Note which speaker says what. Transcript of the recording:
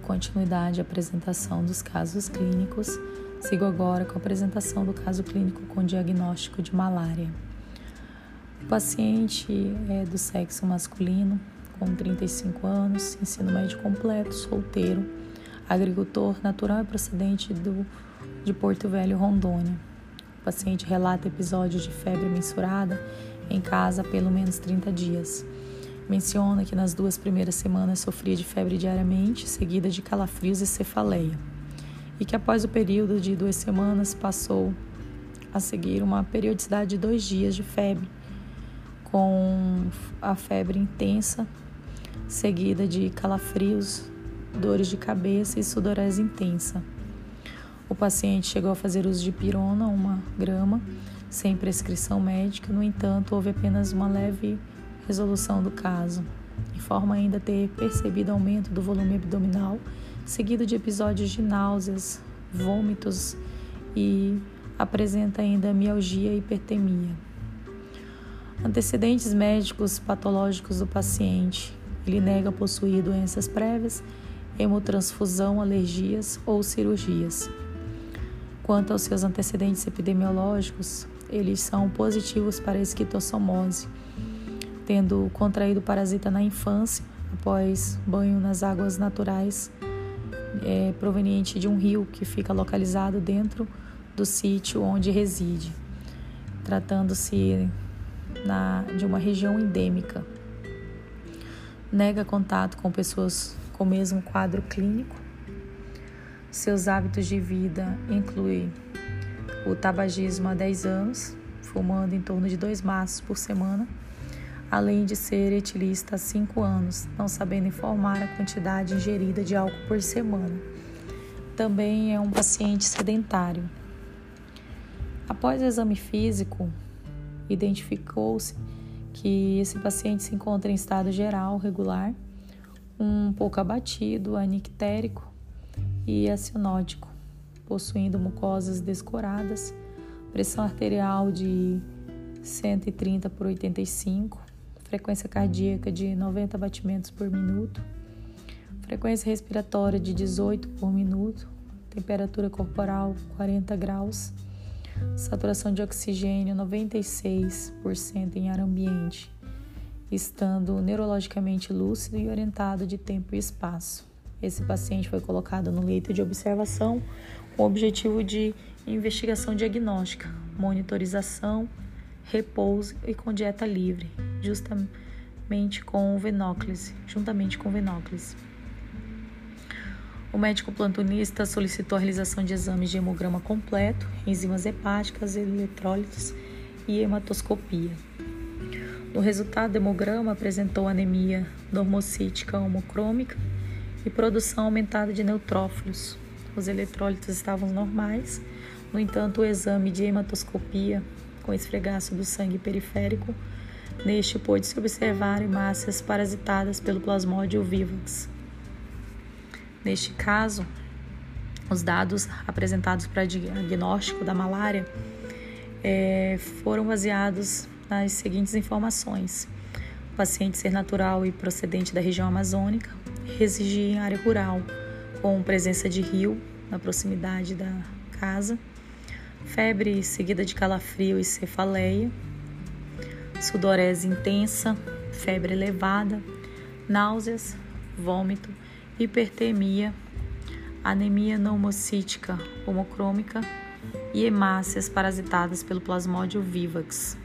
Speaker 1: continuidade à apresentação dos casos clínicos, sigo agora com a apresentação do caso clínico com diagnóstico de malária. O paciente é do sexo masculino, com 35 anos, ensino médio completo, solteiro, agricultor natural e procedente do, de Porto Velho, Rondônia. O paciente relata episódios de febre mensurada em casa há pelo menos 30 dias. Menciona que nas duas primeiras semanas sofria de febre diariamente, seguida de calafrios e cefaleia, e que após o período de duas semanas passou a seguir uma periodicidade de dois dias de febre com a febre intensa, seguida de calafrios, dores de cabeça e sudorese intensa. O paciente chegou a fazer uso de pirona, uma grama, sem prescrição médica, no entanto, houve apenas uma leve resolução do caso. Informa ainda ter percebido aumento do volume abdominal, seguido de episódios de náuseas, vômitos e apresenta ainda mialgia e hipertemia. Antecedentes médicos patológicos do paciente. Ele nega possuir doenças prévias, hemotransfusão, alergias ou cirurgias. Quanto aos seus antecedentes epidemiológicos, eles são positivos para esquistossomose, tendo contraído parasita na infância após banho nas águas naturais é, proveniente de um rio que fica localizado dentro do sítio onde reside, tratando-se de uma região endêmica. Nega contato com pessoas com o mesmo quadro clínico. Seus hábitos de vida incluem o tabagismo há 10 anos, fumando em torno de dois maços por semana, além de ser etilista há 5 anos, não sabendo informar a quantidade ingerida de álcool por semana. Também é um paciente sedentário. Após o exame físico, identificou-se que esse paciente se encontra em estado geral regular, um pouco abatido, anictérico e acinótico, possuindo mucosas descoradas, pressão arterial de 130 por 85, frequência cardíaca de 90 batimentos por minuto, frequência respiratória de 18 por minuto, temperatura corporal 40 graus saturação de oxigênio 96% em ar ambiente, estando neurologicamente lúcido e orientado de tempo e espaço. Esse paciente foi colocado no leito de observação com o objetivo de investigação diagnóstica, monitorização, repouso e com dieta livre, justamente com venóclise, juntamente com venóclise. O médico plantonista solicitou a realização de exames de hemograma completo, enzimas hepáticas, eletrólitos e hematoscopia. No resultado, o hemograma apresentou anemia normocítica homocrômica e produção aumentada de neutrófilos. Os eletrólitos estavam normais, no entanto, o exame de hematoscopia com esfregaço do sangue periférico, neste pôde-se observar hemácias parasitadas pelo plasmódio vivax. Neste caso, os dados apresentados para diagnóstico da malária é, foram baseados nas seguintes informações: o paciente ser natural e procedente da região amazônica, residir em área rural, com presença de rio na proximidade da casa, febre seguida de calafrio e cefaleia, sudorese intensa, febre elevada, náuseas, vômito hipertermia, anemia pneumocítica homocrômica e hemácias parasitadas pelo Plasmodium vivax.